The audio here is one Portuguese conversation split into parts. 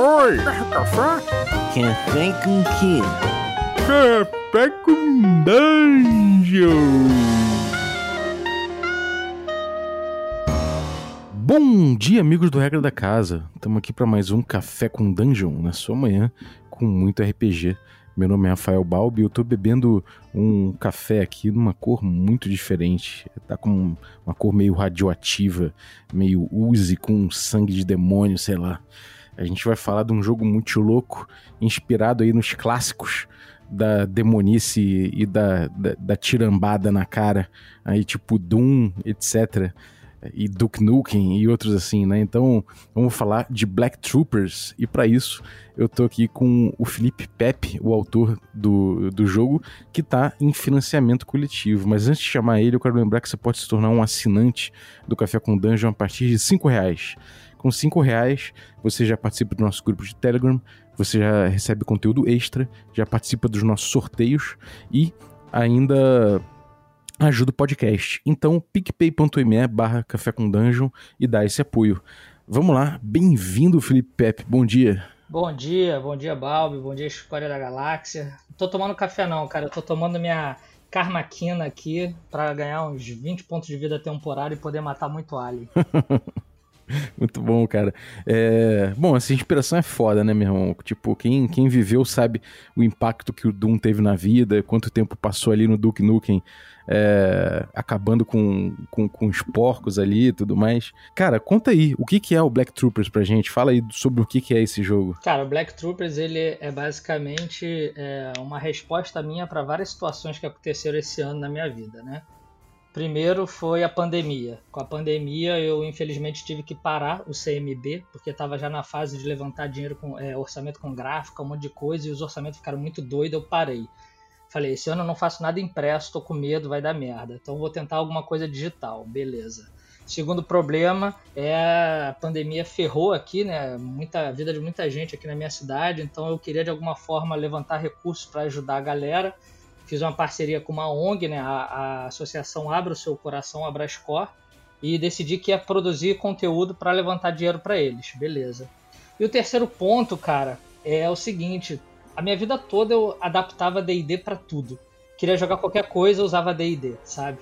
Oi! Café? Café com quê? Café com Dungeon! Bom dia, amigos do Regra da Casa. Estamos aqui para mais um Café com Dungeon na sua manhã com muito RPG. Meu nome é Rafael Balbi e eu tô bebendo um café aqui numa cor muito diferente. Tá com uma cor meio radioativa, meio uzi com sangue de demônio, sei lá. A gente vai falar de um jogo muito louco, inspirado aí nos clássicos da demonice e da, da, da tirambada na cara, aí tipo Doom, etc e Duke Nukem e outros assim, né? Então, vamos falar de Black Troopers e para isso eu tô aqui com o Felipe Pepe, o autor do, do jogo, que tá em financiamento coletivo. Mas antes de chamar ele, eu quero lembrar que você pode se tornar um assinante do Café com Dungeon a partir de cinco reais. Com cinco reais, você já participa do nosso grupo de Telegram, você já recebe conteúdo extra, já participa dos nossos sorteios e ainda ajuda o podcast. Então, picpay.me barra café com dungeon e dá esse apoio. Vamos lá, bem-vindo Felipe Pepe, bom dia. Bom dia, bom dia Balbi, bom dia Escória da Galáxia. Não tô tomando café não, cara, eu tô tomando minha Karmaquina aqui para ganhar uns 20 pontos de vida temporário e poder matar muito alien. Muito bom, cara. É... Bom, essa inspiração é foda, né, meu irmão? Tipo, quem, quem viveu sabe o impacto que o Doom teve na vida, quanto tempo passou ali no Duke Nukem é... acabando com, com, com, os porcos ali e tudo mais. Cara, conta aí, o que, que é o Black Troopers pra gente? Fala aí sobre o que, que é esse jogo. Cara, o Black Troopers, ele é basicamente é, uma resposta minha para várias situações que aconteceram esse ano na minha vida, né? Primeiro foi a pandemia. Com a pandemia, eu infelizmente tive que parar o CMB, porque estava já na fase de levantar dinheiro com é, orçamento com gráfica, um monte de coisa, e os orçamentos ficaram muito doidos, eu parei. Falei, esse ano eu não faço nada impresso, tô com medo, vai dar merda. Então vou tentar alguma coisa digital, beleza. Segundo problema é a pandemia ferrou aqui, né? Muita a vida de muita gente aqui na minha cidade, então eu queria de alguma forma levantar recursos para ajudar a galera fiz uma parceria com uma ONG, né, a, a Associação Abra o Seu Coração, Abrascor, e decidi que ia produzir conteúdo para levantar dinheiro para eles, beleza. E o terceiro ponto, cara, é o seguinte: a minha vida toda eu adaptava D&D para tudo. Queria jogar qualquer coisa, usava D&D, sabe?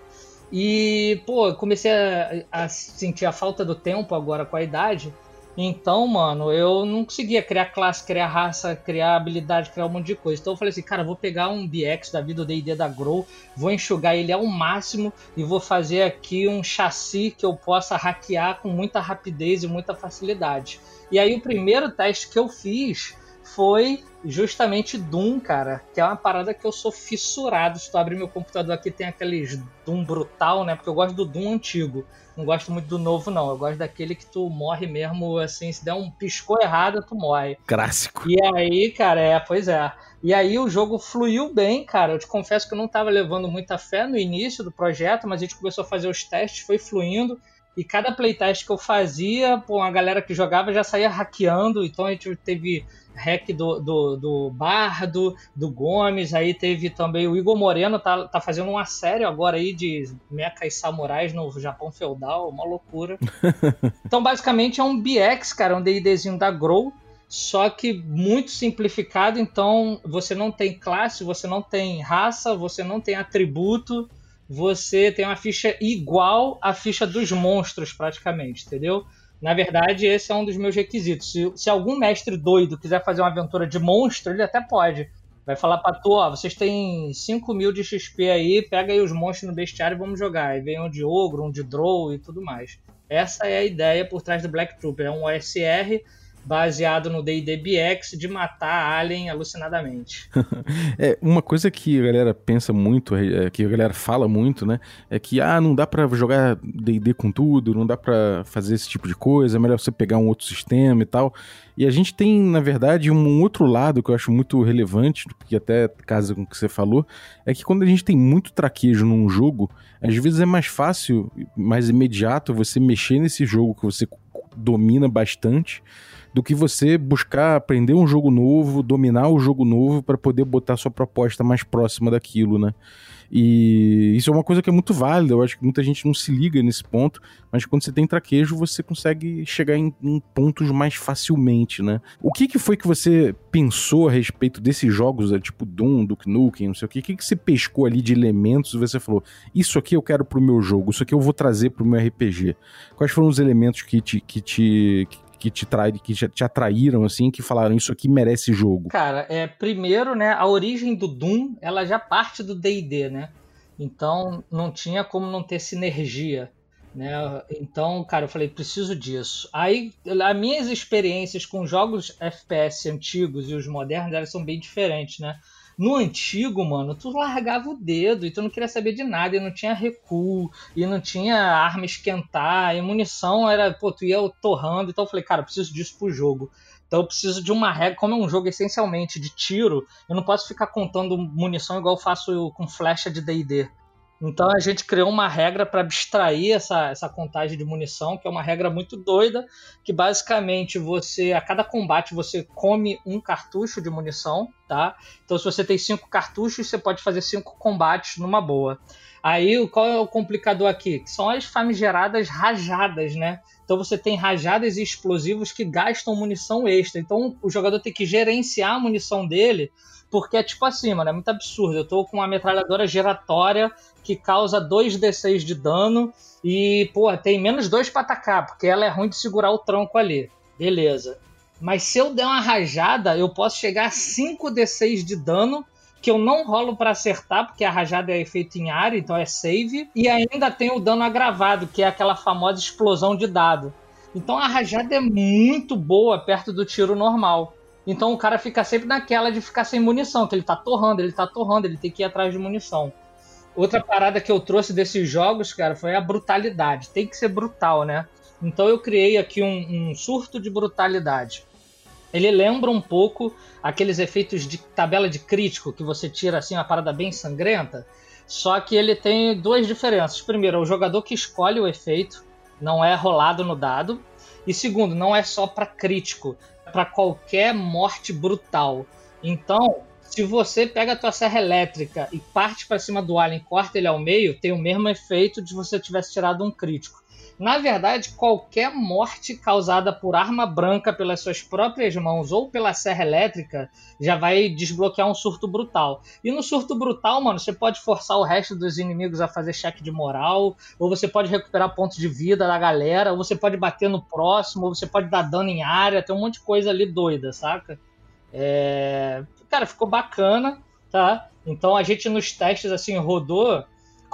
E, pô, comecei a, a sentir a falta do tempo agora com a idade então, mano, eu não conseguia criar classe, criar raça, criar habilidade, criar um monte de coisa. Então eu falei assim, cara, vou pegar um BX da vida, o D&D da Grow, vou enxugar ele ao máximo e vou fazer aqui um chassi que eu possa hackear com muita rapidez e muita facilidade. E aí o primeiro teste que eu fiz foi justamente Doom, cara, que é uma parada que eu sou fissurado. Se tu abrir meu computador aqui, tem aqueles Doom brutal, né? Porque eu gosto do Doom antigo. Não gosto muito do novo, não. Eu gosto daquele que tu morre mesmo, assim, se der um piscou errado, tu morre. Clássico. E aí, cara, é, pois é. E aí o jogo fluiu bem, cara. Eu te confesso que eu não tava levando muita fé no início do projeto, mas a gente começou a fazer os testes, foi fluindo. E cada playtest que eu fazia, pô, a galera que jogava já saía hackeando. Então a gente teve hack do, do, do Bardo, do Gomes, aí teve também o Igor Moreno, tá, tá fazendo uma série agora aí de mechas samurais no Japão feudal, uma loucura. então basicamente é um BX, cara, um D&Dzinho da Grow, só que muito simplificado, então você não tem classe, você não tem raça, você não tem atributo, você tem uma ficha igual à ficha dos monstros, praticamente, entendeu? Na verdade, esse é um dos meus requisitos. Se, se algum mestre doido quiser fazer uma aventura de monstro, ele até pode. Vai falar pra tu, ó, vocês têm 5 mil de XP aí, pega aí os monstros no bestiário e vamos jogar. Aí vem um de ogro, um de drow e tudo mais. Essa é a ideia por trás do Black Trooper. É um OSR baseado no D&D BX de matar alien alucinadamente. é, uma coisa que a galera pensa muito, é, que a galera fala muito, né, é que ah, não dá para jogar D&D com tudo, não dá para fazer esse tipo de coisa, é melhor você pegar um outro sistema e tal. E a gente tem, na verdade, um outro lado que eu acho muito relevante, que até casa com o que você falou, é que quando a gente tem muito traquejo num jogo, às vezes é mais fácil, mais imediato você mexer nesse jogo que você domina bastante do que você buscar aprender um jogo novo, dominar o jogo novo para poder botar sua proposta mais próxima daquilo, né? E isso é uma coisa que é muito válida, eu acho que muita gente não se liga nesse ponto, mas quando você tem traquejo, você consegue chegar em, em pontos mais facilmente, né? O que, que foi que você pensou a respeito desses jogos, né, tipo Doom, Duke Nukem, não sei o que, o que, que você pescou ali de elementos e você falou, isso aqui eu quero pro meu jogo, isso aqui eu vou trazer pro meu RPG? Quais foram os elementos que te, que te, que te, trai, que te atraíram, assim, que falaram isso aqui merece jogo? Cara, é, primeiro, né, a origem do Doom, ela já parte do D&D, né? Então, não tinha como não ter sinergia, né? Então, cara, eu falei, preciso disso. Aí, as minhas experiências com jogos FPS antigos e os modernos, elas são bem diferentes, né? No antigo, mano, tu largava o dedo e tu não queria saber de nada, e não tinha recuo, e não tinha arma esquentar, e munição era, pô, tu ia torrando. Então eu falei, cara, eu preciso disso pro jogo. Então eu preciso de uma regra, como é um jogo essencialmente de tiro, eu não posso ficar contando munição igual eu faço com flecha de D&D. Então a gente criou uma regra para abstrair essa, essa contagem de munição, que é uma regra muito doida, que basicamente você, a cada combate, você come um cartucho de munição, tá? Então se você tem cinco cartuchos, você pode fazer cinco combates numa boa. Aí qual é o complicador aqui? São as famigeradas rajadas, né? Então você tem rajadas e explosivos que gastam munição extra. Então o jogador tem que gerenciar a munição dele porque é tipo assim, mano, é muito absurdo. Eu tô com uma metralhadora giratória que causa 2d6 de dano e, pô, tem menos 2 pra atacar, porque ela é ruim de segurar o tronco ali. Beleza. Mas se eu der uma rajada, eu posso chegar a 5d6 de dano que eu não rolo para acertar, porque a rajada é efeito em área, então é save, e ainda tem o dano agravado, que é aquela famosa explosão de dado. Então a rajada é muito boa perto do tiro normal. Então o cara fica sempre naquela de ficar sem munição, que ele tá torrando, ele tá torrando, ele tem que ir atrás de munição. Outra parada que eu trouxe desses jogos, cara, foi a brutalidade. Tem que ser brutal, né? Então eu criei aqui um, um surto de brutalidade. Ele lembra um pouco aqueles efeitos de tabela de crítico que você tira assim uma parada bem sangrenta. Só que ele tem duas diferenças. Primeiro, é o jogador que escolhe o efeito, não é rolado no dado. E segundo, não é só para crítico para qualquer morte brutal. Então, se você pega a tua serra elétrica e parte para cima do alien, corta ele ao meio, tem o mesmo efeito de você tivesse tirado um crítico. Na verdade, qualquer morte causada por arma branca pelas suas próprias mãos ou pela serra elétrica já vai desbloquear um surto brutal. E no surto brutal, mano, você pode forçar o resto dos inimigos a fazer cheque de moral, ou você pode recuperar pontos de vida da galera, ou você pode bater no próximo, ou você pode dar dano em área, tem um monte de coisa ali doida, saca? É... Cara, ficou bacana, tá? Então a gente nos testes assim rodou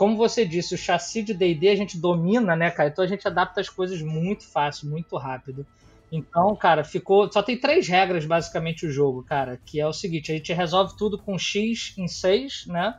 como você disse, o chassi de D&D a gente domina, né, cara? Então a gente adapta as coisas muito fácil, muito rápido. Então, cara, ficou. Só tem três regras, basicamente, o jogo, cara. Que é o seguinte: a gente resolve tudo com X em 6, né?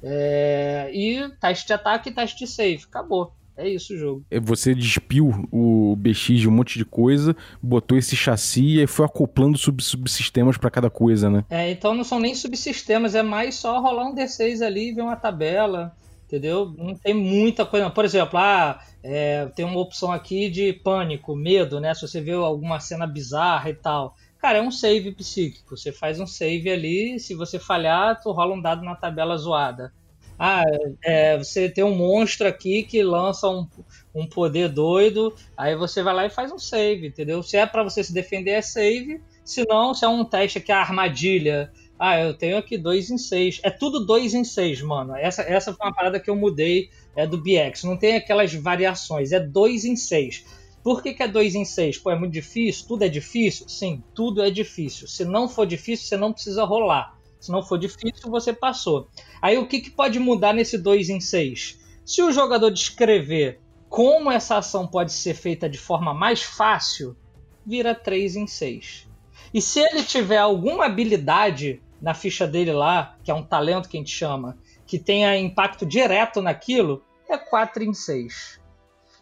É... E teste de ataque e teste de save. Acabou. É isso o jogo. É, você despiu o BX de um monte de coisa, botou esse chassi e foi acoplando sub subsistemas para cada coisa, né? É, então não são nem subsistemas, é mais só rolar um D6 ali, ver uma tabela entendeu? Não tem muita coisa. Por exemplo, ah, é, tem uma opção aqui de pânico, medo, né? Se você vê alguma cena bizarra e tal. Cara, é um save psíquico. Você faz um save ali, se você falhar, tu rola um dado na tabela zoada. Ah, é, você tem um monstro aqui que lança um, um poder doido, aí você vai lá e faz um save, entendeu? Se é para você se defender, é save. Se não, se é um teste aqui, a armadilha, ah, eu tenho aqui dois em seis. É tudo dois em seis, mano. Essa, essa foi uma parada que eu mudei é, do BX. Não tem aquelas variações, é dois em seis. Por que, que é dois em seis? Pô, é muito difícil? Tudo é difícil? Sim, tudo é difícil. Se não for difícil, você não precisa rolar. Se não for difícil, você passou. Aí o que, que pode mudar nesse dois em seis? Se o jogador descrever como essa ação pode ser feita de forma mais fácil, vira 3 em 6. E se ele tiver alguma habilidade na ficha dele lá, que é um talento que a gente chama, que tenha impacto direto naquilo, é 4 em 6.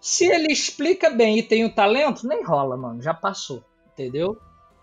Se ele explica bem e tem o talento, nem rola, mano, já passou, entendeu?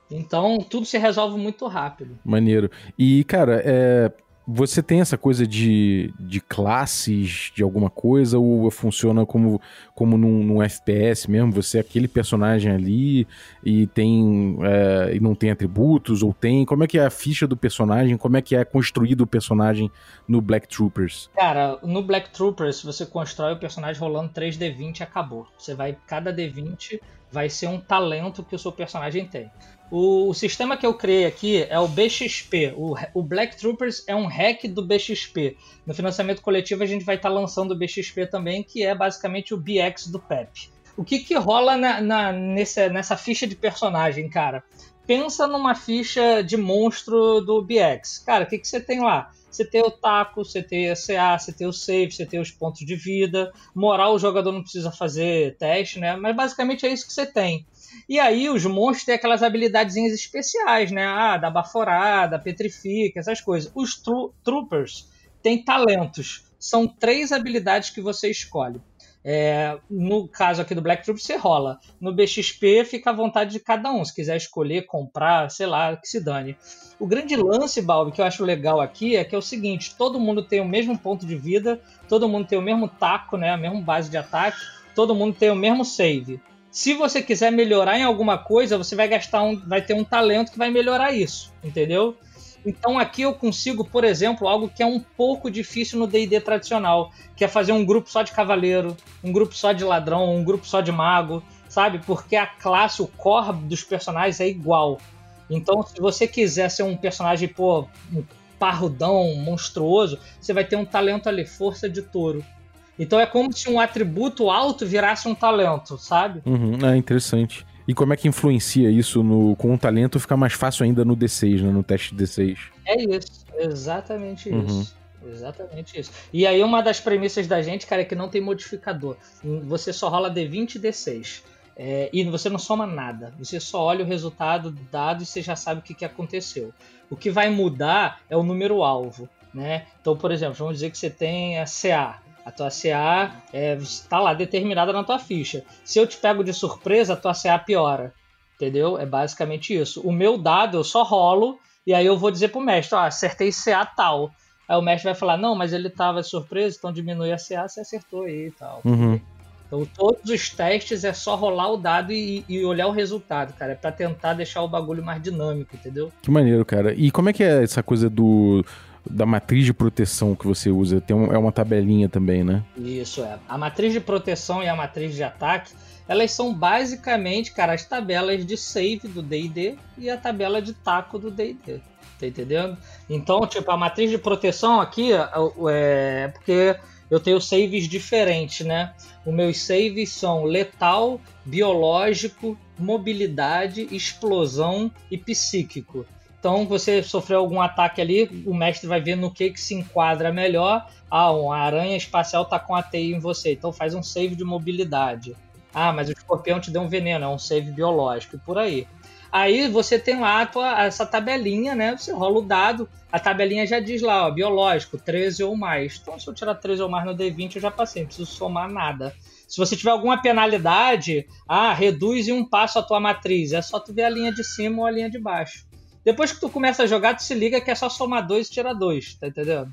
Então tudo se resolve muito rápido. Maneiro. E, cara, é Você tem essa coisa de, de classes de alguma coisa ou funciona como, como num, num FPS mesmo? Você é aquele personagem ali e tem é, e não tem atributos ou tem? Como é que é a ficha do personagem? Como é que é construído o personagem no Black Troopers? Cara, no Black Troopers você constrói o personagem rolando 3D20 e acabou. Você vai cada D20 vai ser um talento que o seu personagem tem. O, o, sistema que eu criei aqui é o BXP. O, o, Black Troopers é um hack do BXP. No financiamento coletivo a gente vai estar tá lançando o BXP também, que é basicamente o BX do PEP. O que, que rola na, na, nessa, nessa ficha de personagem, cara? Pensa numa ficha de monstro do BX. Cara, o que, que você tem lá? Você tem o taco, você tem a CA, você tem o save, você tem os pontos de vida. Moral, o jogador não precisa fazer teste, né? Mas basicamente é isso que você tem. E aí os monstros têm aquelas habilidades especiais, né? Ah, da baforada, petrifica, essas coisas. Os tro troopers têm talentos. São três habilidades que você escolhe. É, no caso aqui do Black Troopers, você rola. No BXP fica à vontade de cada um. Se quiser escolher, comprar, sei lá, que se dane. O grande lance, Balbi, que eu acho legal aqui é que é o seguinte: todo mundo tem o mesmo ponto de vida, todo mundo tem o mesmo taco, né? A mesma base de ataque, todo mundo tem o mesmo save. Se você quiser melhorar em alguma coisa, você vai gastar um, vai ter um talento que vai melhorar isso, entendeu? Então aqui eu consigo, por exemplo, algo que é um pouco difícil no D&D tradicional, que é fazer um grupo só de cavaleiro, um grupo só de ladrão, um grupo só de mago, sabe? Porque a classe, o core dos personagens é igual. Então, se você quiser ser um personagem, pô, um parrudão, monstruoso, você vai ter um talento ali, força de touro. Então é como se um atributo alto virasse um talento, sabe? Uhum, é interessante. E como é que influencia isso no, com o talento ficar mais fácil ainda no D6, né, no teste D6? É isso, exatamente uhum. isso. Exatamente isso. E aí uma das premissas da gente, cara, é que não tem modificador. Você só rola D20 e D6. É, e você não soma nada. Você só olha o resultado dado e você já sabe o que, que aconteceu. O que vai mudar é o número alvo. Né? Então, por exemplo, vamos dizer que você tem a CA. A tua CA está é, tá lá determinada na tua ficha. Se eu te pego de surpresa, a tua CA piora. Entendeu? É basicamente isso. O meu dado eu só rolo e aí eu vou dizer pro mestre, ó, acertei CA tal. Aí o mestre vai falar, não, mas ele tava de surpresa, então diminui a CA, você acertou aí e tal. Uhum. Então todos os testes é só rolar o dado e, e, olhar o resultado, cara. É pra tentar deixar o bagulho mais dinâmico, entendeu? Que maneiro, cara. E como é que é essa coisa do da matriz de proteção que você usa. Tem um, é uma tabelinha também, né? Isso, é. A matriz de proteção e a matriz de ataque, elas são basicamente, cara, as tabelas de save do D&D e a tabela de taco do D&D. Tá entendendo? Então, tipo, a matriz de proteção aqui é, é porque eu tenho saves diferentes, né? Os meus saves são letal, biológico, mobilidade, explosão e psíquico. Então, você sofreu algum ataque ali, o mestre vai ver no que, que se enquadra melhor. Ah, uma aranha espacial tá com a teia em você, então faz um save de mobilidade. Ah, mas o escorpião te deu um veneno, é um save biológico e por aí. Aí você tem lá tua, essa tabelinha, né? Você rola o dado, a tabelinha já diz lá, ó, biológico, 13 ou mais. Então, se eu tirar 13 ou mais no D20, eu já passei, não preciso somar nada. Se você tiver alguma penalidade, ah, reduz em um passo a tua matriz. É só tu ver a linha de cima ou a linha de baixo. Depois que tu começa a jogar, tu se liga que é só somar dois e tirar dois, tá entendendo?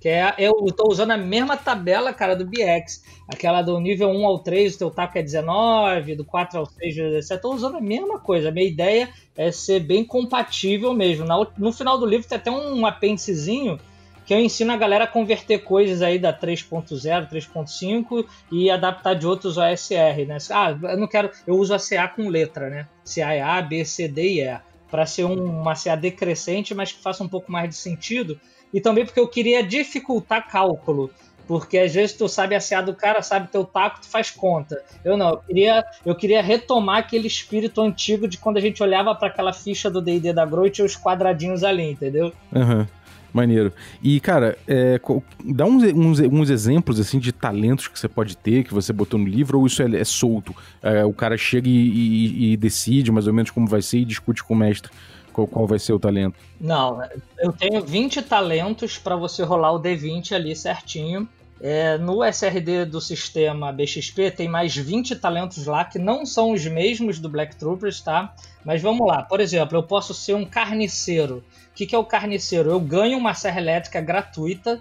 Que é, eu tô usando a mesma tabela, cara, do BX. Aquela do nível 1 ao 3, o teu taco é 19, do 4 ao 6, 17. Tô usando a mesma coisa. A minha ideia é ser bem compatível mesmo. no final do livro tem até um apêndicezinho que eu ensino a galera a converter coisas aí da 3.0, 3.5 e adaptar de outros OSR, né? Ah, eu não quero, eu uso a CA com letra, né? CA é A, B, C, D e E para ser um, uma CA decrescente, mas que faça um pouco mais de sentido. E também porque eu queria dificultar cálculo. Porque às vezes tu sabe a CA do cara, sabe teu taco, tu faz conta. Eu não, eu queria, eu queria retomar aquele espírito antigo de quando a gente olhava para aquela ficha do D&D da Grow e os quadradinhos ali, entendeu? Uhum. Maneiro. E, cara, é, dá uns, uns, uns, exemplos, assim, de talentos que você pode ter, que você botou no livro, ou isso é, é solto? É, o cara chega e, e, e, decide mais ou menos como vai ser e discute com o mestre qual, qual vai ser o talento? Não, eu tenho 20 talentos para você rolar o D20 ali certinho. É, no SRD do sistema BXP tem mais 20 talentos lá que não são os mesmos do Black Troopers, tá? Mas vamos lá, por exemplo, eu posso ser um carniceiro. O que, que é o carniceiro? Eu ganho uma serra elétrica gratuita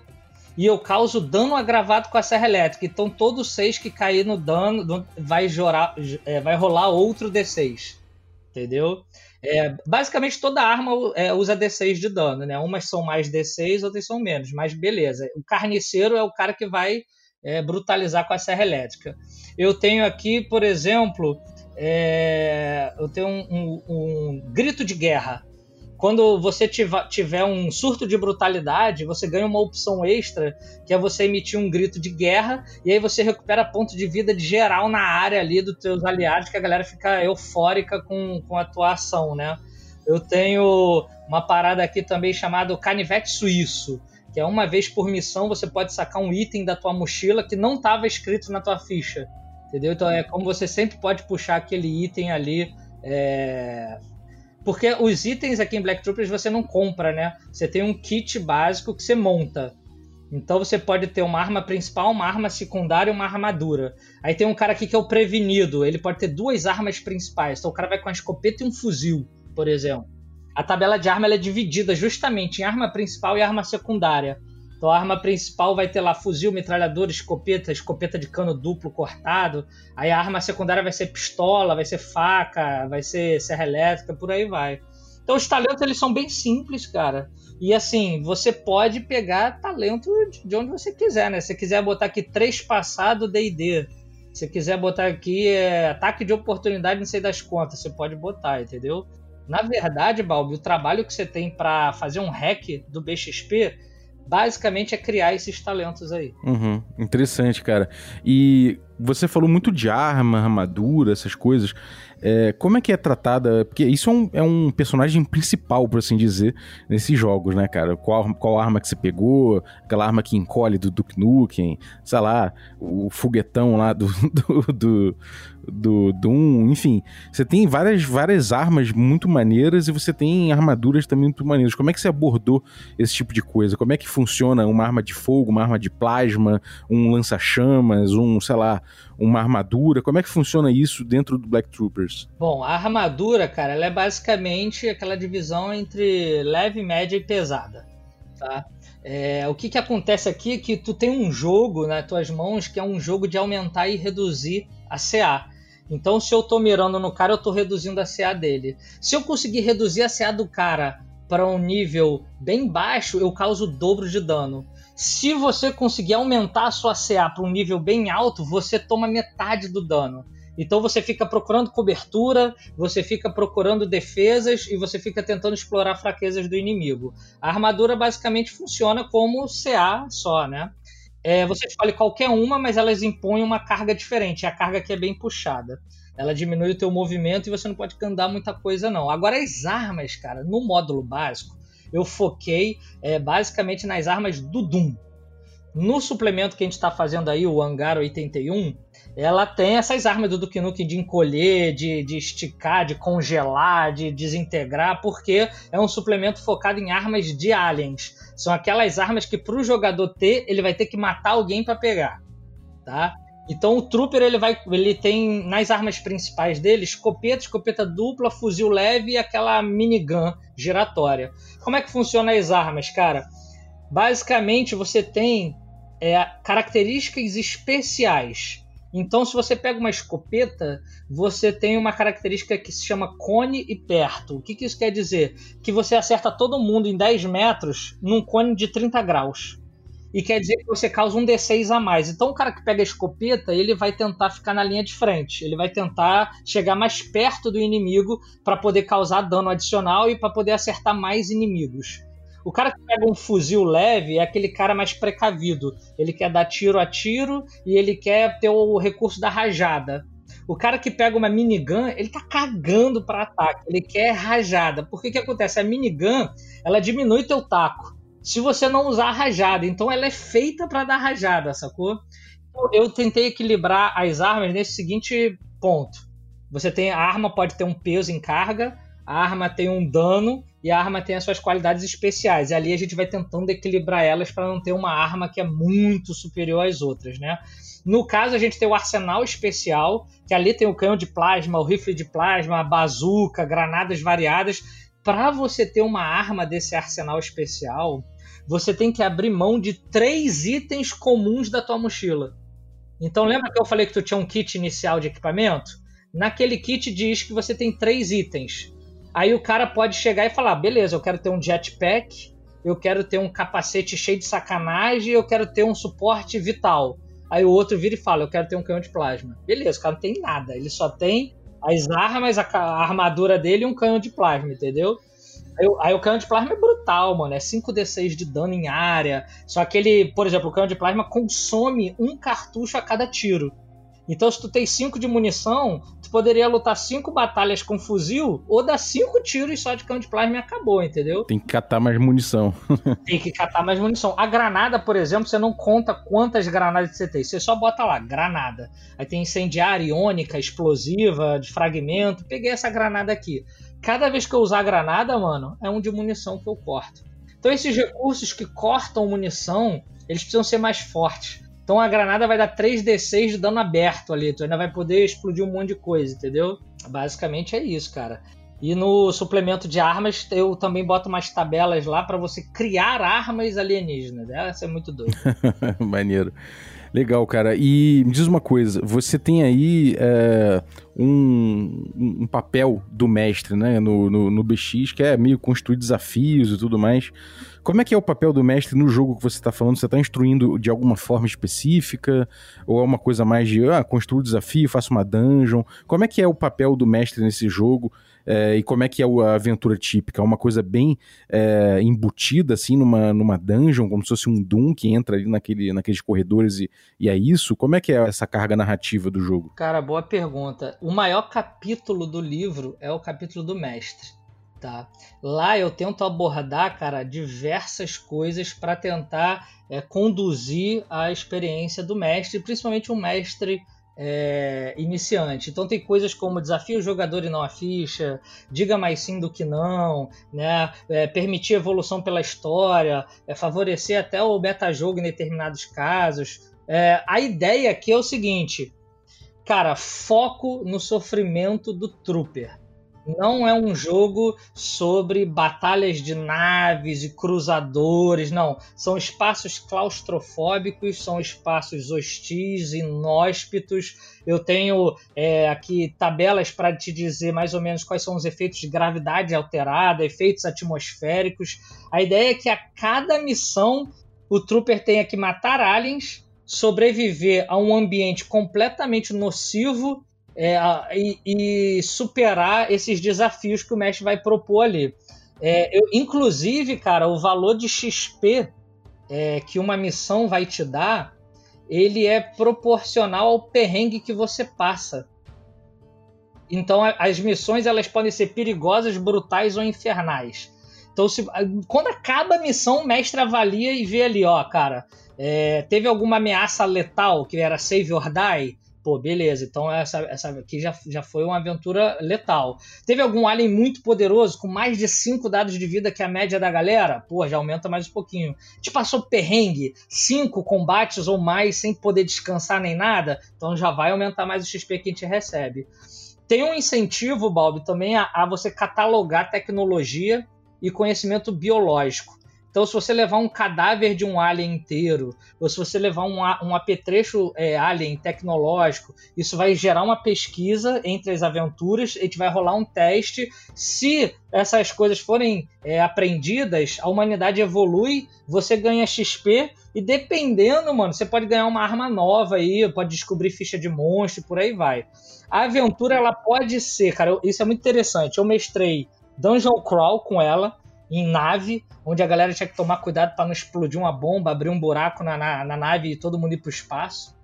e eu causo dano agravado com a serra elétrica. Então, todos seis que cair no dano vai, jorar, é, vai rolar outro D6. Entendeu? É, basicamente, toda arma é, usa D6 de dano, né? Umas são mais D6, outras são menos. Mas beleza. O carniceiro é o cara que vai é, brutalizar com a serra elétrica. Eu tenho aqui, por exemplo, é, eu tenho um, um, um grito de guerra. Quando você tiver um surto de brutalidade, você ganha uma opção extra, que é você emitir um grito de guerra, e aí você recupera ponto de vida de geral na área ali dos teus aliados, que a galera fica eufórica com, com a tua ação, né? Eu tenho uma parada aqui também chamada Canivete Suíço, que é uma vez por missão você pode sacar um item da tua mochila que não estava escrito na tua ficha. Entendeu? Então é como você sempre pode puxar aquele item ali é, porque os itens aqui em Black Troopers você não compra, né? Você tem um kit básico que você monta. Então você pode ter uma arma principal, uma arma secundária e uma armadura. Aí tem um cara aqui que é o prevenido. Ele pode ter duas armas principais. Então o cara vai com uma escopeta e um fuzil, por exemplo. A tabela de arma é dividida justamente em arma principal e arma secundária. Então a arma principal vai ter lá fuzil, metralhadora, escopeta, escopeta de cano duplo cortado. Aí a arma secundária vai ser pistola, vai ser faca, vai ser serra elétrica, por aí vai. Então os talentos eles são bem simples, cara. E assim, você pode pegar talento de onde você quiser, né? Se quiser botar aqui três passado D&D, se quiser botar aqui é, ataque de oportunidade, não sei das contas, você pode botar, entendeu? Na verdade, Balbi, o trabalho que você tem para fazer um hack do BXP basicamente é criar esses talentos aí. Uhum, interessante, cara. E você falou muito de arma, armadura, essas coisas. É, como é que é tratada? Porque isso é um, é um, personagem principal, por assim dizer, nesses jogos, né, cara? Qual, qual arma que você pegou, aquela arma que encolhe do Duke Nukem, sei lá, o foguetão lá do, do, do, do Doom, enfim. Você tem várias, várias armas muito maneiras e você tem armaduras também muito maneiras. Como é que você abordou esse tipo de coisa? Como é que funciona uma arma de fogo, uma arma de plasma, um lança-chamas, um, sei lá, uma armadura? Como é que funciona isso dentro do Black Troopers? Bom, a armadura, cara, ela é basicamente aquela divisão entre leve, média e pesada, tá? É, o que, que acontece aqui é que tu tem um jogo nas tuas mãos que é um jogo de aumentar e reduzir a CA. Então, se eu tô mirando no cara, eu tô reduzindo a CA dele. Se eu conseguir reduzir a CA do cara para um nível bem baixo, eu causo o dobro de dano. Se você conseguir aumentar a sua CA para um nível bem alto, você toma metade do dano. Então você fica procurando cobertura, você fica procurando defesas e você fica tentando explorar fraquezas do inimigo. A armadura basicamente funciona como CA só, né? É, você escolhe qualquer uma, mas elas impõem uma carga diferente. A carga que é bem puxada. Ela diminui o teu movimento e você não pode andar muita coisa não. Agora as armas, cara, no módulo básico, eu foquei é, basicamente nas armas do Doom. No suplemento que a gente está fazendo aí, o Hangar 81, ela tem essas armas do Duke Nukem de encolher, de, de esticar, de congelar, de desintegrar, porque é um suplemento focado em armas de aliens. São aquelas armas que para o jogador ter, ele vai ter que matar alguém para pegar, tá? Então o Trooper ele vai, ele tem nas armas principais dele escopeta, escopeta dupla, fuzil leve e aquela minigun giratória. Como é que funciona as armas, cara? Basicamente você tem é, características especiais. Então, se você pega uma escopeta, você tem uma característica que se chama cone e perto. O que, que isso quer dizer? Que você acerta todo mundo em 10 metros num cone de 30 graus e quer dizer que você causa um D6 a mais. Então o cara que pega a escopeta, ele vai tentar ficar na linha de frente, ele vai tentar chegar mais perto do inimigo para poder causar dano adicional e para poder acertar mais inimigos. O cara que pega um fuzil leve é aquele cara mais precavido. Ele quer dar tiro a tiro e ele quer ter o recurso da rajada. O cara que pega uma minigun, ele tá cagando para ataque, ele quer rajada. Porque que acontece? A minigun, ela diminui teu taco se você não usar a rajada. Então ela é feita para dar rajada, sacou? Eu tentei equilibrar as armas nesse seguinte ponto. Você tem a arma pode ter um peso em carga, a arma tem um dano e a arma tem as suas qualidades especiais. E ali a gente vai tentando equilibrar elas para não ter uma arma que é muito superior às outras, né? No caso, a gente tem o arsenal especial, que ali tem o canhão de plasma, o rifle de plasma, a bazuca, granadas variadas. Para você ter uma arma desse arsenal especial, você tem que abrir mão de três itens comuns da tua mochila. Então lembra que eu falei que tu tinha um kit inicial de equipamento? Naquele kit diz que você tem três itens. Aí o cara pode chegar e falar: beleza, eu quero ter um jetpack, eu quero ter um capacete cheio de sacanagem, eu quero ter um suporte vital. Aí o outro vira e fala: eu quero ter um canhão de plasma. Beleza, o cara não tem nada, ele só tem as armas, a, a armadura dele e um canhão de plasma, entendeu? Aí, aí, o canhão de plasma é brutal, mano. É 5d6 de dano em área. Só que ele, por exemplo, o canhão de plasma consome um cartucho a cada tiro. Então, se tu tem 5 de munição, poderia lutar 5 batalhas com fuzil ou dar 5 tiros só de canhão de plasma e acabou, entendeu? Tem que catar mais munição. tem que catar mais munição. A granada, por exemplo, você não conta quantas granadas você tem. Você só bota lá, granada. Aí tem incendiária, iônica, explosiva, de fragmento. Peguei essa granada aqui. Cada vez que eu usar a granada, mano, é um de munição que eu corto. Então esses recursos que cortam munição, eles precisam ser mais fortes. Então a granada vai dar 3d6 de dano aberto ali. Tu ainda vai poder explodir um monte de coisa, entendeu? Basicamente é isso, cara. E no suplemento de armas, eu também boto umas tabelas lá para você criar armas alienígenas. Essa é muito doido. Maneiro. Legal, cara. E me diz uma coisa: você tem aí é, um, um, papel do mestre, né, no, no, no BX, que é meio construir desafios e tudo mais. Como é que é o papel do mestre no jogo que você está falando? Você está instruindo de alguma forma específica? Ou é uma coisa mais de, ah, construo desafio, faço uma dungeon? Como é que é o papel do mestre nesse jogo? É, e como é que é a aventura típica? É uma coisa bem é, embutida, assim, numa, numa dungeon, como se fosse um Doom que entra ali naquele, naqueles corredores e, e é isso? Como é que é essa carga narrativa do jogo? Cara, boa pergunta. O maior capítulo do livro é o capítulo do mestre. Tá? Lá eu tento abordar, cara, diversas coisas para tentar é, conduzir a experiência do mestre, principalmente um mestre é, iniciante. Então tem coisas como desafio o jogador e não a ficha, diga mais sim do que não, né? É, permitir evolução pela história, é, favorecer até o metajogo em determinados casos. É, a ideia aqui é o seguinte, cara, foco no sofrimento do trooper não é um jogo sobre batalhas de naves e cruzadores, não. São espaços claustrofóbicos, são espaços hostis, inóspitos. Eu tenho é, aqui tabelas para te dizer mais ou menos quais são os efeitos de gravidade alterada, efeitos atmosféricos. A ideia é que a cada missão o Trooper tenha que matar aliens, sobreviver a um ambiente completamente nocivo é, e, e, superar esses desafios que o mestre vai propor ali. É, eu, inclusive, cara, o valor de XP é, que uma missão vai te dar, ele é proporcional ao perrengue que você passa. Então, as missões elas podem ser perigosas, brutais ou infernais. Então, se, quando acaba a missão, o mestre avalia e vê ali, ó, cara, é, teve alguma ameaça letal que era save or die pô, beleza, então essa, essa aqui já, já foi uma aventura letal. Teve algum alien muito poderoso, com mais de 5 dados de vida que a média da galera? Pô, já aumenta mais um pouquinho. Te passou perrengue, 5 combates ou mais sem poder descansar nem nada? Então já vai aumentar mais o XP que a gente recebe. Tem um incentivo, Balbi, também a, a você catalogar tecnologia e conhecimento biológico. Então, se você levar um cadáver de um alien inteiro, ou se você levar um, um apetrecho é, alien tecnológico, isso vai gerar uma pesquisa entre as aventuras, a gente vai rolar um teste. Se essas coisas forem é, aprendidas, a humanidade evolui, você ganha XP, e dependendo, mano, você pode ganhar uma arma nova aí, pode descobrir ficha de monstro, por aí vai. A aventura, ela pode ser, cara, isso é muito interessante. Eu mestrei Dungeon Crawl com ela, em nave, onde a galera tinha que tomar cuidado para não explodir uma bomba, abrir um buraco na, na, na nave e todo mundo ir para o espaço.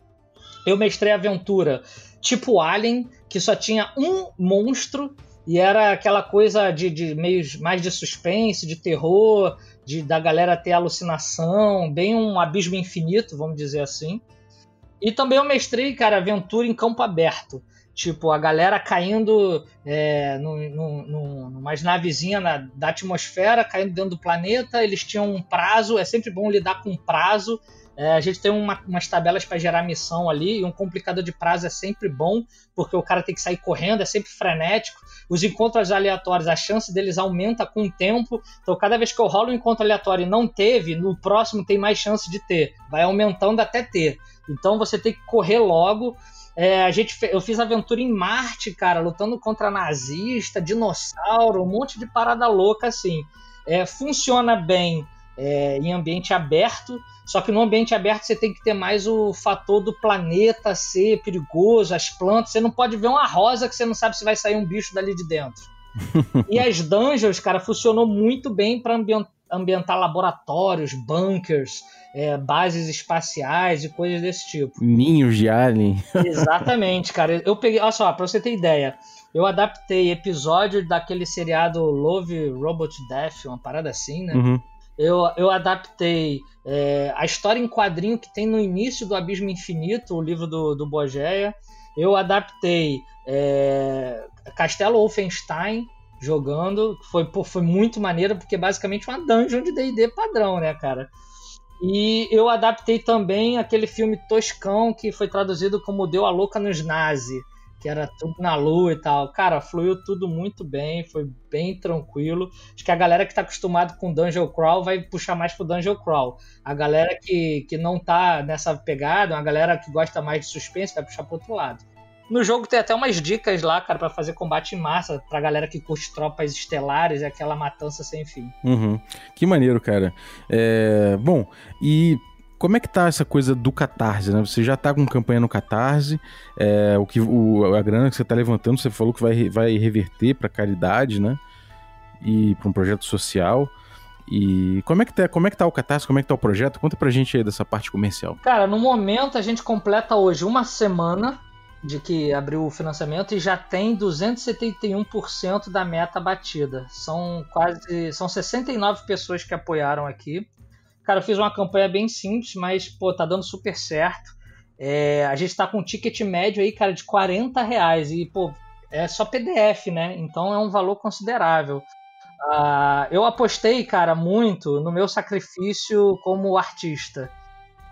Eu mestrei aventura tipo Alien, que só tinha um monstro e era aquela coisa de, de mais de suspense, de terror, de da galera ter alucinação, bem um abismo infinito, vamos dizer assim. E também eu mestrei, cara, aventura em campo aberto. Tipo, a galera caindo é, numas navezinhas na, da atmosfera, caindo dentro do planeta. Eles tinham um prazo, é sempre bom lidar com prazo. É, a gente tem uma, umas tabelas para gerar missão ali, e um complicador de prazo é sempre bom, porque o cara tem que sair correndo, é sempre frenético. Os encontros aleatórios, a chance deles aumenta com o tempo. Então, cada vez que eu rolo um encontro aleatório e não teve, no próximo tem mais chance de ter. Vai aumentando até ter. Então, você tem que correr logo. É, a gente, eu fiz aventura em Marte, cara, lutando contra nazista, dinossauro, um monte de parada louca assim. É, funciona bem é, em ambiente aberto, só que no ambiente aberto você tem que ter mais o fator do planeta ser perigoso, as plantas. Você não pode ver uma rosa que você não sabe se vai sair um bicho dali de dentro. e as dungeons, cara, funcionou muito bem para ambientar laboratórios, bunkers, é, bases espaciais e coisas desse tipo. Ninhos de alien. Exatamente, cara. Eu peguei, olha só, pra você ter ideia, eu adaptei episódio daquele seriado Love Robot Death, uma parada assim, né? Uhum. Eu, eu adaptei é, a história em quadrinho que tem no início do Abismo Infinito, o livro do, do Bogeia. Eu adaptei é, Castelo Wolfenstein jogando, foi, pô, foi muito maneiro, porque é basicamente uma dungeon de D&D padrão, né, cara? E eu adaptei também aquele filme Toscão, que foi traduzido como Deu a Louca nos Nazi que era tudo na lua e tal. Cara, fluiu tudo muito bem, foi bem tranquilo. Acho que a galera que tá acostumado com Dungeon Crawl vai puxar mais pro Dungeon Crawl. A galera que, que não tá nessa pegada, a galera que gosta mais de suspense, vai puxar pro outro lado. No jogo tem até umas dicas lá, cara, para fazer combate em massa, pra galera que curte tropas estelares e aquela matança sem fim. Uhum. Que maneiro, cara. É... Bom, e como é que tá essa coisa do Catarse, né? Você já tá com campanha no Catarse, é, o que, o, a grana que você tá levantando, você falou que vai, vai reverter para caridade, né? E para um projeto social. E como é, que tá, como é que tá o Catarse, como é que tá o projeto? Conta pra gente aí dessa parte comercial. Cara, no momento a gente completa hoje uma semana de que abriu o financiamento e já tem 271% da meta batida. São quase são 69 pessoas que apoiaram aqui. Cara, eu fiz uma campanha bem simples, mas, pô, tá dando super certo. É, a gente tá com um ticket médio aí, cara, de 40 reais. E, pô, é só PDF, né? Então é um valor considerável. Uh, eu apostei, cara, muito no meu sacrifício como artista.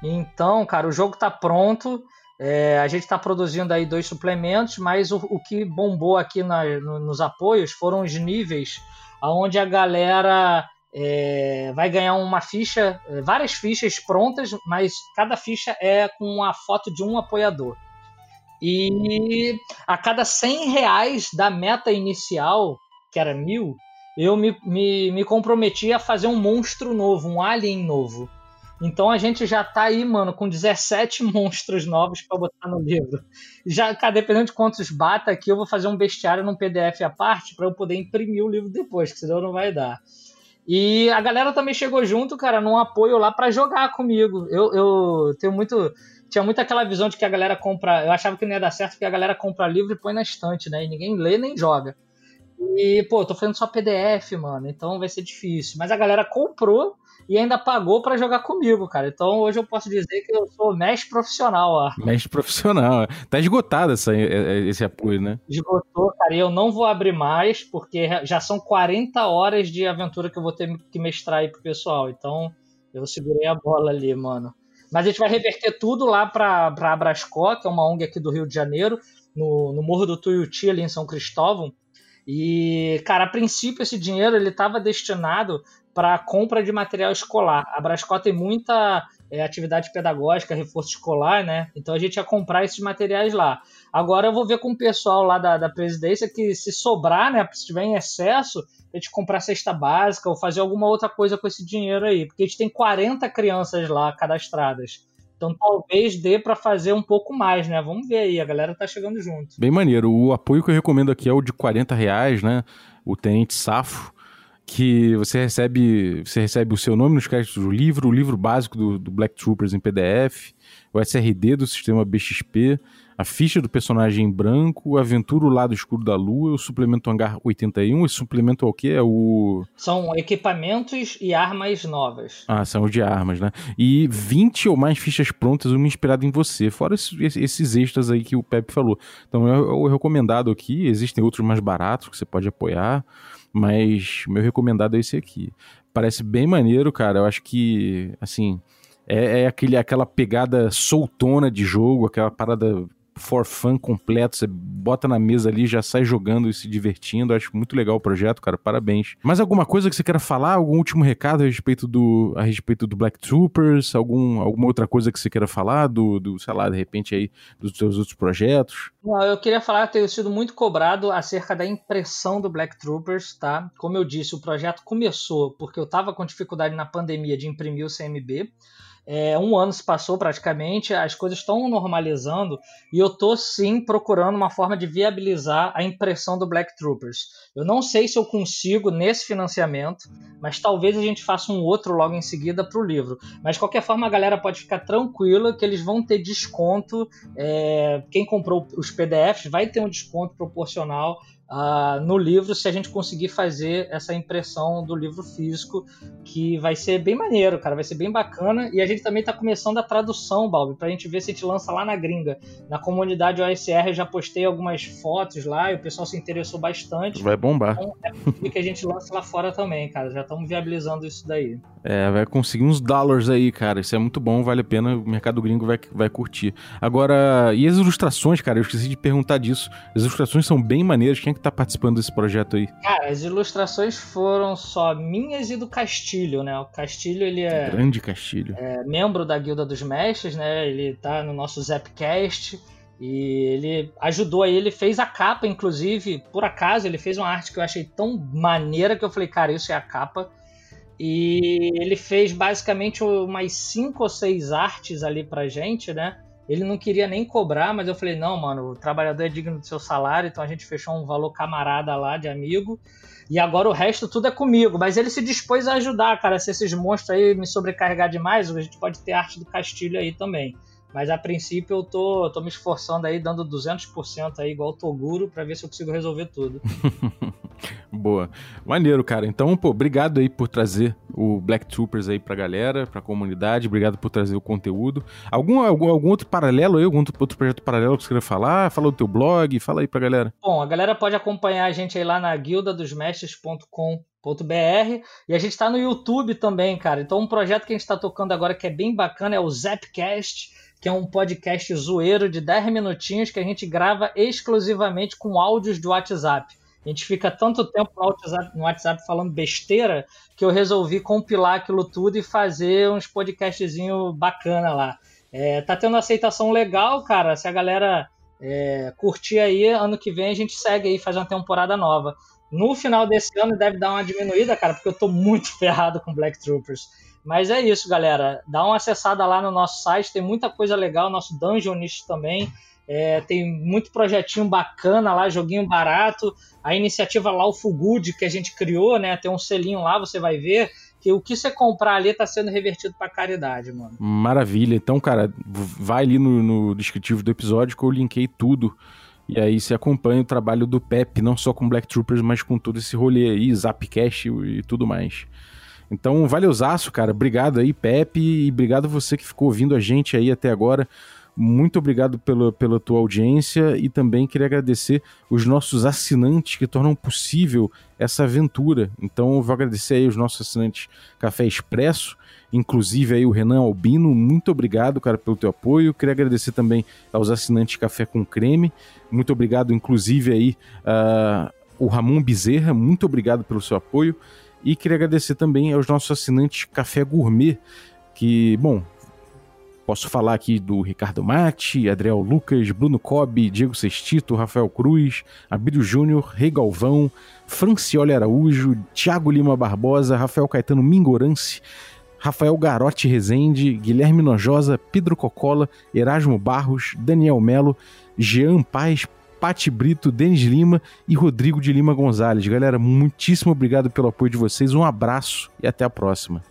Então, cara, o jogo tá pronto. É, a gente está produzindo aí dois suplementos, mas o, o que bombou aqui na, no, nos apoios foram os níveis onde a galera é, vai ganhar uma ficha, é, várias fichas prontas, mas cada ficha é com a foto de um apoiador. E a cada 100 reais da meta inicial, que era mil, eu me, me, me comprometi a fazer um monstro novo, um alien novo. Então a gente já tá aí, mano, com 17 monstros novos para botar no livro. Já, cara, dependendo de quantos bata aqui, eu vou fazer um bestiário num PDF à parte para eu poder imprimir o livro depois, que senão não vai dar. E a galera também chegou junto, cara, num apoio lá para jogar comigo. Eu, eu tenho muito. Tinha muito aquela visão de que a galera compra. Eu achava que não ia dar certo porque a galera compra livro e põe na estante, né? E ninguém lê nem joga. E, pô, tô fazendo só PDF, mano, então vai ser difícil. Mas a galera comprou e ainda pagou para jogar comigo, cara. Então hoje eu posso dizer que eu sou mestre profissional, ó. Mestre profissional. Tá esgotado essa, esse apoio, né? Esgotou, cara. E eu não vou abrir mais, porque já são 40 horas de aventura que eu vou ter que mestrar aí pro pessoal. Então eu segurei a bola ali, mano. Mas a gente vai reverter tudo lá pra, pra Abrascó, que é uma ONG aqui do Rio de Janeiro, no, no Morro do Tuiuti, ali em São Cristóvão. E, cara, a princípio esse dinheiro ele estava destinado para compra de material escolar. A Brascó tem muita é, atividade pedagógica, reforço escolar, né? Então a gente ia comprar esses materiais lá. Agora eu vou ver com o pessoal lá da, da presidência que se sobrar, né? Se tiver em excesso, a gente comprar cesta básica ou fazer alguma outra coisa com esse dinheiro aí. Porque a gente tem 40 crianças lá cadastradas. Então talvez dê para fazer um pouco mais, né? Vamos ver aí, a galera tá chegando junto. Bem maneiro. O apoio que eu recomendo aqui é o de 40 reais, né? O Tenente Safo, que você recebe, você recebe o seu nome nos créditos do livro, o livro básico do, do Black Troopers em PDF, o SRD do sistema BXP, a ficha do personagem em branco, Aventura o Lado Escuro da Lua, o suplemento Hangar 81. Esse suplemento é o quê? É o. São equipamentos e armas novas. Ah, são de armas, né? E 20 ou mais fichas prontas, uma inspirada em você. Fora esses extras aí que o Pepe falou. Então é o recomendado aqui. Existem outros mais baratos que você pode apoiar. Mas meu recomendado é esse aqui. Parece bem maneiro, cara. Eu acho que, assim, é, é aquele, aquela pegada soltona de jogo, aquela parada for fun completo, você bota na mesa ali, já sai jogando e se divertindo. Acho muito legal o projeto, cara. Parabéns. Mais alguma coisa que você queira falar? Algum último recado a respeito do, a respeito do Black Troopers? Algum, alguma outra coisa que você queira falar do, do, sei lá, de repente aí, dos seus outros projetos? Não, eu queria falar que tenho sido muito cobrado acerca da impressão do Black Troopers, tá? Como eu disse, o projeto começou porque eu tava com dificuldade na pandemia de imprimir o CMB. É, um ano se passou praticamente, as coisas estão normalizando e eu tô sim procurando uma forma de viabilizar a impressão do Black Troopers. Eu não sei se eu consigo nesse financiamento, mas talvez a gente faça um outro logo em seguida para o livro. Mas de qualquer forma a galera pode ficar tranquila que eles vão ter desconto. É, quem comprou os PDFs vai ter um desconto proporcional uh, no livro se a gente conseguir fazer essa impressão do livro físico, que vai ser bem maneiro, cara, vai ser bem bacana. E a gente também está começando a tradução, Balbi, para a gente ver se a gente lança lá na gringa. Na comunidade OSR eu já postei algumas fotos lá e o pessoal se interessou bastante. Vai bombar. Então é que a gente lança lá fora também, cara. Já estamos viabilizando isso daí. É, vai conseguir uns dólares aí, cara. Isso é muito bom, vale a pena. O mercado gringo vai, vai curtir. Agora, e as ilustrações, cara? Eu esqueci de perguntar disso. As ilustrações são bem maneiras. Quem é que tá participando desse projeto aí? Cara, as ilustrações foram só minhas e do Castilho, né? O Castilho, ele é. Grande Castilho. É membro da Guilda dos Mestres, né? Ele tá no nosso Zapcast. E ele ajudou aí, ele fez a capa, inclusive, por acaso, ele fez uma arte que eu achei tão maneira que eu falei, cara, isso é a capa. E ele fez basicamente umas cinco ou seis artes ali pra gente, né? Ele não queria nem cobrar, mas eu falei: não, mano, o trabalhador é digno do seu salário, então a gente fechou um valor camarada lá de amigo. E agora o resto tudo é comigo. Mas ele se dispôs a ajudar, cara. Se esses monstros aí me sobrecarregar demais, a gente pode ter arte do Castilho aí também. Mas a princípio eu tô, tô me esforçando aí, dando 200% aí, igual o Toguro, para ver se eu consigo resolver tudo. Boa. Maneiro, cara. Então, pô, obrigado aí por trazer o Black Troopers aí pra galera, pra comunidade. Obrigado por trazer o conteúdo. Algum, algum, algum outro paralelo aí, algum outro projeto paralelo que você queira falar? Fala do teu blog, fala aí pra galera. Bom, a galera pode acompanhar a gente aí lá na guildadosmestres.com .br e a gente está no YouTube também, cara. Então um projeto que a gente está tocando agora que é bem bacana é o Zapcast, que é um podcast zoeiro de 10 minutinhos que a gente grava exclusivamente com áudios de WhatsApp. A gente fica tanto tempo no WhatsApp, no WhatsApp, falando besteira que eu resolvi compilar aquilo tudo e fazer uns podcastzinho bacana lá. É, tá tendo aceitação legal, cara. Se a galera é, curtir aí, ano que vem a gente segue aí, faz uma temporada nova. No final desse ano deve dar uma diminuída, cara, porque eu tô muito ferrado com Black Troopers. Mas é isso, galera. Dá uma acessada lá no nosso site, tem muita coisa legal, nosso Dungeonist também. É, tem muito projetinho bacana lá, joguinho barato. A iniciativa Lawful Good que a gente criou, né? Tem um selinho lá, você vai ver que o que você comprar ali tá sendo revertido para caridade, mano. Maravilha. Então, cara, vai ali no, no, descritivo do episódio que eu linkei tudo. E aí você acompanha o trabalho do Pep, não só com Black Troopers, mas com todo esse rolê aí, Zapcast e tudo mais. Então, valeuzaço, cara. Obrigado aí, Pepe, e obrigado você que ficou ouvindo a gente aí até agora. Muito obrigado pela, pela tua audiência e também queria agradecer os nossos assinantes que tornam possível essa aventura. Então vou agradecer aí os nossos assinantes Café Expresso, inclusive aí o Renan Albino, muito obrigado, cara, pelo teu apoio. Queria agradecer também aos assinantes Café com Creme, muito obrigado, inclusive aí uh, o Ramon Bezerra, muito obrigado pelo seu apoio. E queria agradecer também aos nossos assinantes Café Gourmet, que, bom, Posso falar aqui do Ricardo Mate, Adriel Lucas, Bruno Cobb, Diego Sestito, Rafael Cruz, Abílio Júnior, Rei Galvão, Francioli Araújo, Thiago Lima Barbosa, Rafael Caetano Mingorance, Rafael Garotti Rezende, Guilherme Nojosa, Pedro Cocola, Erasmo Barros, Daniel Melo, Jean Paz, Pati Brito, Denis Lima e Rodrigo de Lima Gonzalez. Galera, muitíssimo obrigado pelo apoio de vocês, um abraço e até a próxima.